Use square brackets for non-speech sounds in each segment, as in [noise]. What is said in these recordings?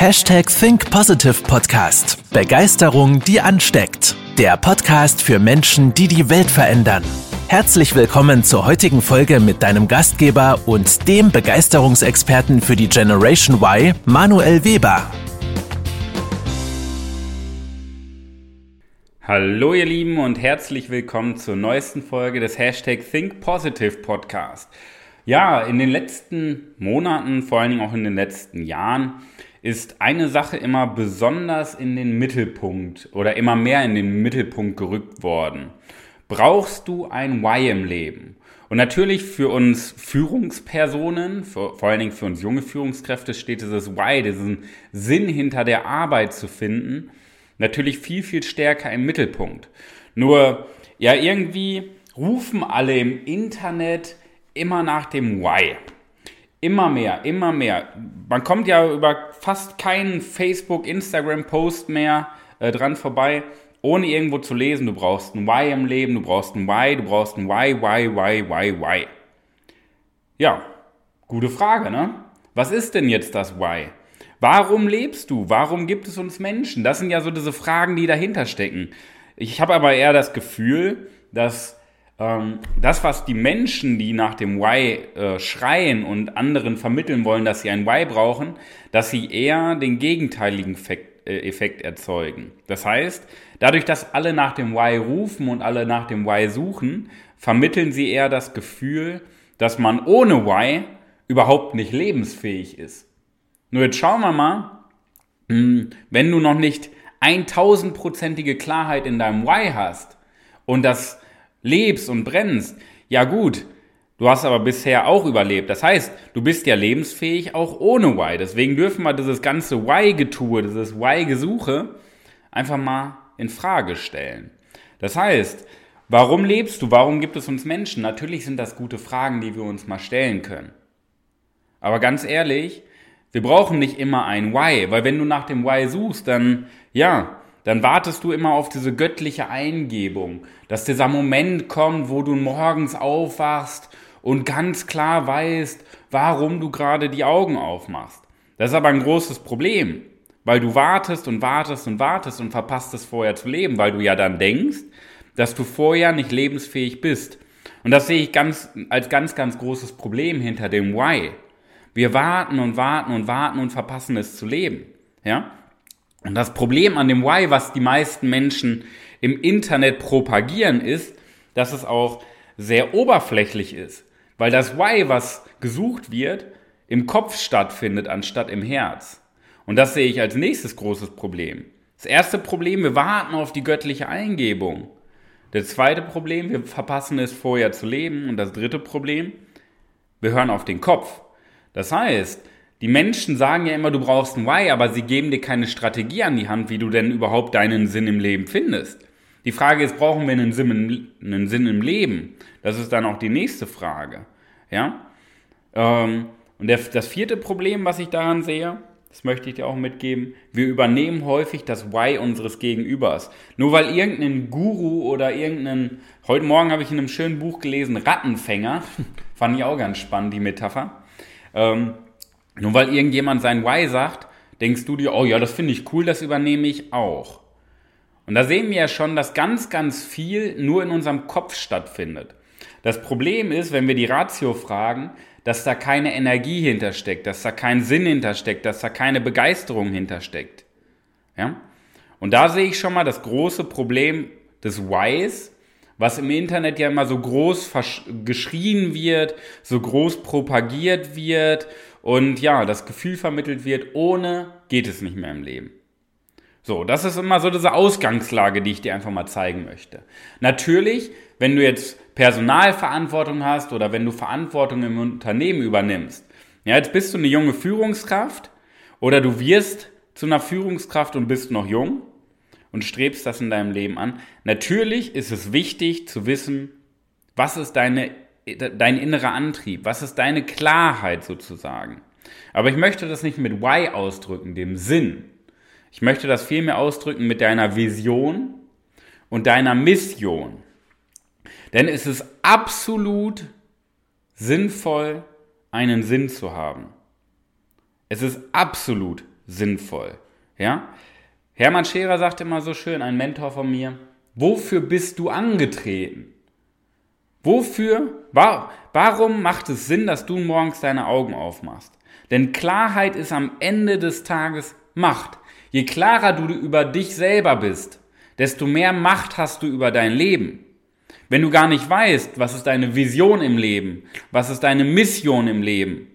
Hashtag Think Positive Podcast. Begeisterung, die ansteckt. Der Podcast für Menschen, die die Welt verändern. Herzlich willkommen zur heutigen Folge mit deinem Gastgeber und dem Begeisterungsexperten für die Generation Y, Manuel Weber. Hallo ihr Lieben und herzlich willkommen zur neuesten Folge des Hashtag Think Positive Podcast. Ja, in den letzten Monaten, vor allen Dingen auch in den letzten Jahren, ist eine Sache immer besonders in den Mittelpunkt oder immer mehr in den Mittelpunkt gerückt worden. Brauchst du ein Why im Leben? Und natürlich für uns Führungspersonen, für, vor allen Dingen für uns junge Führungskräfte, steht dieses Why, diesen Sinn hinter der Arbeit zu finden, natürlich viel, viel stärker im Mittelpunkt. Nur, ja, irgendwie rufen alle im Internet immer nach dem Why. Immer mehr, immer mehr. Man kommt ja über fast keinen Facebook, Instagram-Post mehr äh, dran vorbei, ohne irgendwo zu lesen, du brauchst ein Why im Leben, du brauchst ein Why, du brauchst ein Why, Why, Why, Why, Why. Ja, gute Frage, ne? Was ist denn jetzt das Why? Warum lebst du? Warum gibt es uns Menschen? Das sind ja so diese Fragen, die dahinter stecken. Ich habe aber eher das Gefühl, dass ähm, das, was die Menschen, die nach dem Why äh, schreien und anderen vermitteln wollen, dass sie ein Why brauchen, dass sie eher den gegenteiligen Effekt, äh, Effekt erzeugen. Das heißt, dadurch, dass alle nach dem Why rufen und alle nach dem Why suchen, vermitteln sie eher das Gefühl, dass man ohne Why überhaupt nicht lebensfähig ist. Nur jetzt schauen wir mal, hm, wenn du noch nicht 1000-prozentige Klarheit in deinem Why hast und das lebst und brennst, ja gut, du hast aber bisher auch überlebt. Das heißt, du bist ja lebensfähig auch ohne Why. Deswegen dürfen wir dieses ganze Why-Getue, dieses Why-Gesuche einfach mal in Frage stellen. Das heißt, warum lebst du? Warum gibt es uns Menschen? Natürlich sind das gute Fragen, die wir uns mal stellen können. Aber ganz ehrlich, wir brauchen nicht immer ein Why, weil wenn du nach dem Why suchst, dann ja, dann wartest du immer auf diese göttliche Eingebung, dass dieser Moment kommt, wo du morgens aufwachst und ganz klar weißt, warum du gerade die Augen aufmachst. Das ist aber ein großes Problem, weil du wartest und wartest und wartest und verpasst es vorher zu leben, weil du ja dann denkst, dass du vorher nicht lebensfähig bist. Und das sehe ich ganz, als ganz, ganz großes Problem hinter dem Why. Wir warten und warten und warten und verpassen es zu leben. Ja? Und das Problem an dem Why, was die meisten Menschen im Internet propagieren, ist, dass es auch sehr oberflächlich ist. Weil das Why, was gesucht wird, im Kopf stattfindet, anstatt im Herz. Und das sehe ich als nächstes großes Problem. Das erste Problem, wir warten auf die göttliche Eingebung. Das zweite Problem, wir verpassen es vorher zu leben. Und das dritte Problem, wir hören auf den Kopf. Das heißt, die Menschen sagen ja immer, du brauchst ein Why, aber sie geben dir keine Strategie an die Hand, wie du denn überhaupt deinen Sinn im Leben findest. Die Frage ist, brauchen wir einen Sinn im, einen Sinn im Leben? Das ist dann auch die nächste Frage. Ja? Ähm, und der, das vierte Problem, was ich daran sehe, das möchte ich dir auch mitgeben, wir übernehmen häufig das Why unseres Gegenübers. Nur weil irgendein Guru oder irgendein, heute Morgen habe ich in einem schönen Buch gelesen, Rattenfänger, [laughs] fand ich auch ganz spannend, die Metapher. Ähm, nur weil irgendjemand sein Why sagt, denkst du dir, oh ja, das finde ich cool, das übernehme ich auch. Und da sehen wir ja schon, dass ganz, ganz viel nur in unserem Kopf stattfindet. Das Problem ist, wenn wir die Ratio fragen, dass da keine Energie hintersteckt, dass da kein Sinn hintersteckt, dass da keine Begeisterung hintersteckt. Ja? Und da sehe ich schon mal das große Problem des Whys, was im Internet ja immer so groß geschrien wird, so groß propagiert wird und ja, das Gefühl vermittelt wird, ohne geht es nicht mehr im Leben. So, das ist immer so diese Ausgangslage, die ich dir einfach mal zeigen möchte. Natürlich, wenn du jetzt Personalverantwortung hast oder wenn du Verantwortung im Unternehmen übernimmst, ja, jetzt bist du eine junge Führungskraft oder du wirst zu einer Führungskraft und bist noch jung und strebst das in deinem Leben an. Natürlich ist es wichtig zu wissen, was ist deine dein innerer Antrieb? Was ist deine Klarheit sozusagen? Aber ich möchte das nicht mit Why ausdrücken, dem Sinn. Ich möchte das vielmehr ausdrücken mit deiner Vision und deiner Mission. Denn es ist absolut sinnvoll, einen Sinn zu haben. Es ist absolut sinnvoll. Ja? Hermann Scherer sagt immer so schön, ein Mentor von mir, wofür bist du angetreten? Wofür, wa warum macht es Sinn, dass du morgens deine Augen aufmachst? Denn Klarheit ist am Ende des Tages Macht. Je klarer du über dich selber bist, desto mehr Macht hast du über dein Leben. Wenn du gar nicht weißt, was ist deine Vision im Leben, was ist deine Mission im Leben,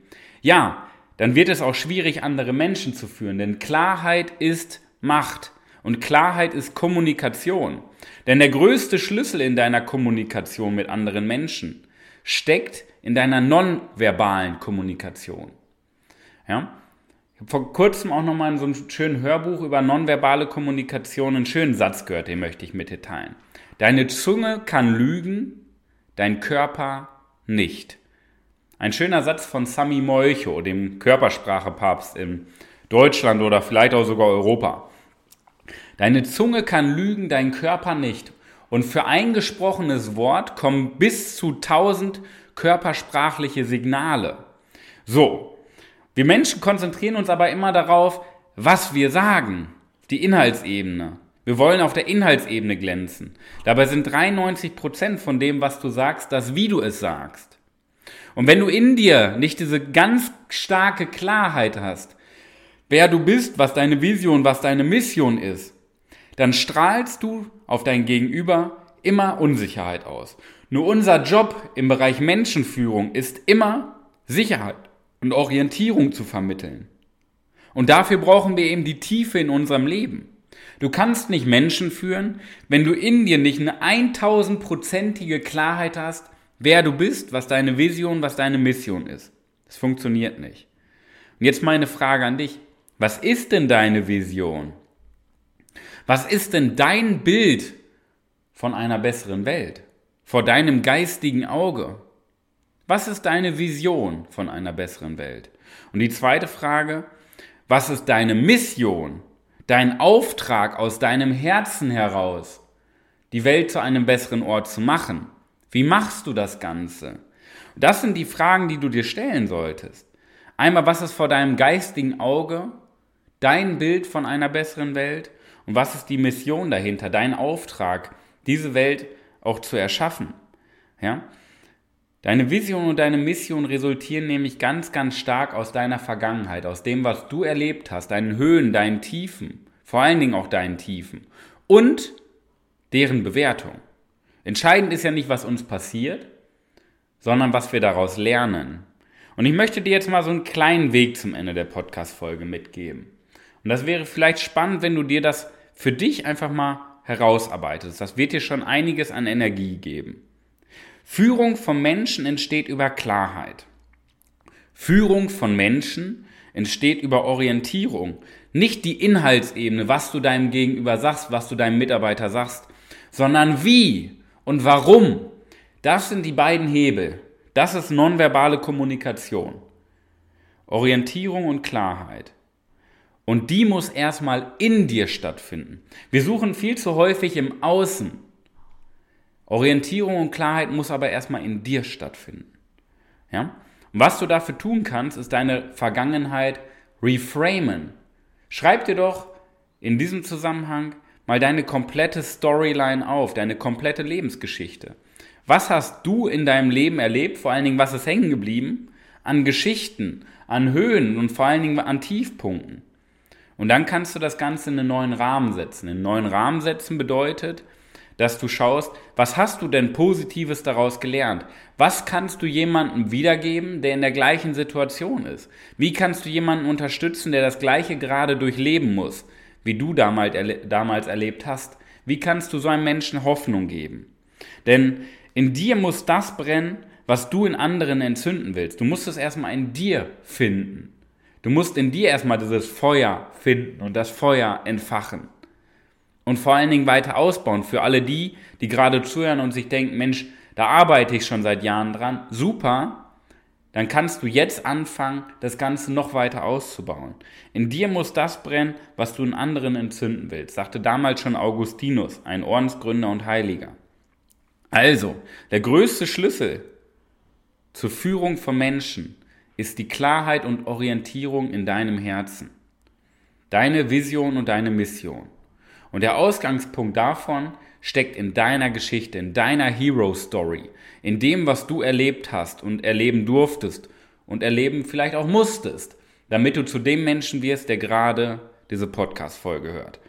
ja, dann wird es auch schwierig, andere Menschen zu führen, denn Klarheit ist Macht und Klarheit ist Kommunikation. Denn der größte Schlüssel in deiner Kommunikation mit anderen Menschen steckt in deiner nonverbalen Kommunikation. Ja? Ich habe vor kurzem auch nochmal in so einem schönen Hörbuch über nonverbale Kommunikation einen schönen Satz gehört, den möchte ich mit dir teilen. Deine Zunge kann lügen, dein Körper nicht. Ein schöner Satz von Sami Molcho, dem Körpersprachepapst in Deutschland oder vielleicht auch sogar Europa. Deine Zunge kann lügen, dein Körper nicht. Und für ein gesprochenes Wort kommen bis zu tausend körpersprachliche Signale. So, wir Menschen konzentrieren uns aber immer darauf, was wir sagen, die Inhaltsebene. Wir wollen auf der Inhaltsebene glänzen. Dabei sind 93 Prozent von dem, was du sagst, das, wie du es sagst. Und wenn du in dir nicht diese ganz starke Klarheit hast, wer du bist, was deine Vision, was deine Mission ist, dann strahlst du auf dein Gegenüber immer Unsicherheit aus. Nur unser Job im Bereich Menschenführung ist immer Sicherheit und Orientierung zu vermitteln. Und dafür brauchen wir eben die Tiefe in unserem Leben. Du kannst nicht Menschen führen, wenn du in dir nicht eine 1000-prozentige Klarheit hast, wer du bist, was deine Vision, was deine Mission ist. Das funktioniert nicht. Und jetzt meine Frage an dich. Was ist denn deine Vision? Was ist denn dein Bild von einer besseren Welt? Vor deinem geistigen Auge? Was ist deine Vision von einer besseren Welt? Und die zweite Frage, was ist deine Mission dein Auftrag aus deinem Herzen heraus, die Welt zu einem besseren Ort zu machen. Wie machst du das Ganze? Das sind die Fragen, die du dir stellen solltest. Einmal, was ist vor deinem geistigen Auge dein Bild von einer besseren Welt? Und was ist die Mission dahinter, dein Auftrag, diese Welt auch zu erschaffen? Ja? Deine Vision und deine Mission resultieren nämlich ganz, ganz stark aus deiner Vergangenheit, aus dem, was du erlebt hast, deinen Höhen, deinen Tiefen, vor allen Dingen auch deinen Tiefen und deren Bewertung. Entscheidend ist ja nicht, was uns passiert, sondern was wir daraus lernen. Und ich möchte dir jetzt mal so einen kleinen Weg zum Ende der Podcast-Folge mitgeben. Und das wäre vielleicht spannend, wenn du dir das für dich einfach mal herausarbeitest. Das wird dir schon einiges an Energie geben. Führung von Menschen entsteht über Klarheit. Führung von Menschen entsteht über Orientierung. Nicht die Inhaltsebene, was du deinem Gegenüber sagst, was du deinem Mitarbeiter sagst, sondern wie und warum. Das sind die beiden Hebel. Das ist nonverbale Kommunikation. Orientierung und Klarheit. Und die muss erstmal in dir stattfinden. Wir suchen viel zu häufig im Außen. Orientierung und Klarheit muss aber erstmal in dir stattfinden. Ja? Und was du dafür tun kannst, ist deine Vergangenheit reframen. Schreib dir doch in diesem Zusammenhang mal deine komplette Storyline auf, deine komplette Lebensgeschichte. Was hast du in deinem Leben erlebt? Vor allen Dingen, was ist hängen geblieben? An Geschichten, an Höhen und vor allen Dingen an Tiefpunkten. Und dann kannst du das Ganze in einen neuen Rahmen setzen. In einen neuen Rahmen setzen bedeutet, dass du schaust, was hast du denn Positives daraus gelernt? Was kannst du jemandem wiedergeben, der in der gleichen Situation ist? Wie kannst du jemanden unterstützen, der das Gleiche gerade durchleben muss, wie du damals, erle damals erlebt hast? Wie kannst du so einem Menschen Hoffnung geben? Denn in dir muss das brennen, was du in anderen entzünden willst. Du musst es erstmal in dir finden. Du musst in dir erstmal dieses Feuer finden und das Feuer entfachen und vor allen Dingen weiter ausbauen. Für alle die, die gerade zuhören und sich denken, Mensch, da arbeite ich schon seit Jahren dran, super, dann kannst du jetzt anfangen, das Ganze noch weiter auszubauen. In dir muss das brennen, was du in anderen entzünden willst, sagte damals schon Augustinus, ein Ordensgründer und Heiliger. Also, der größte Schlüssel zur Führung von Menschen ist die Klarheit und Orientierung in deinem Herzen. deine Vision und deine Mission. Und der Ausgangspunkt davon steckt in deiner Geschichte, in deiner Hero Story, in dem, was du erlebt hast und erleben durftest und erleben vielleicht auch musstest, damit du zu dem Menschen wirst, der gerade diese Podcast-Folge hört.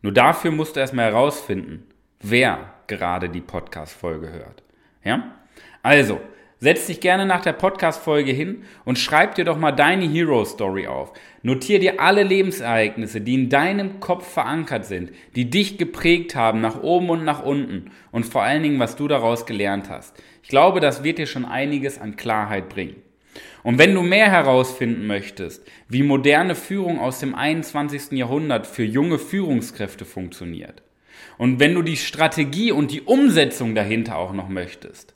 Nur dafür musst du erstmal herausfinden, wer gerade die Podcast-Folge hört. Ja? Also, setz dich gerne nach der Podcast-Folge hin und schreib dir doch mal deine Hero-Story auf. Notier dir alle Lebensereignisse, die in deinem Kopf verankert sind, die dich geprägt haben, nach oben und nach unten und vor allen Dingen, was du daraus gelernt hast. Ich glaube, das wird dir schon einiges an Klarheit bringen. Und wenn du mehr herausfinden möchtest, wie moderne Führung aus dem 21. Jahrhundert für junge Führungskräfte funktioniert, und wenn du die Strategie und die Umsetzung dahinter auch noch möchtest,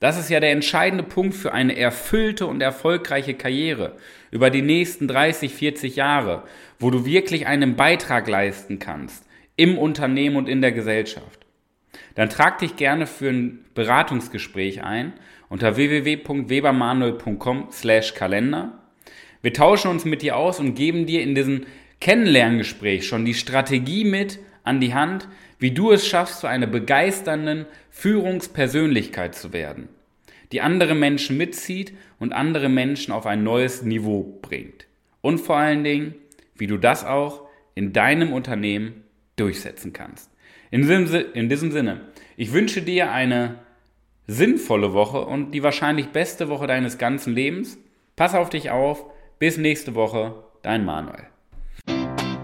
das ist ja der entscheidende Punkt für eine erfüllte und erfolgreiche Karriere über die nächsten 30, 40 Jahre, wo du wirklich einen Beitrag leisten kannst im Unternehmen und in der Gesellschaft. Dann trag dich gerne für ein Beratungsgespräch ein unter www.webermanuel.com/kalender. Wir tauschen uns mit dir aus und geben dir in diesem Kennenlerngespräch schon die Strategie mit an die Hand, wie du es schaffst, zu einer begeisternden Führungspersönlichkeit zu werden, die andere Menschen mitzieht und andere Menschen auf ein neues Niveau bringt. Und vor allen Dingen, wie du das auch in deinem Unternehmen durchsetzen kannst. In diesem, Sinne, ich wünsche dir eine sinnvolle Woche und die wahrscheinlich beste Woche deines ganzen Lebens. Pass auf dich auf. Bis nächste Woche. Dein Manuel.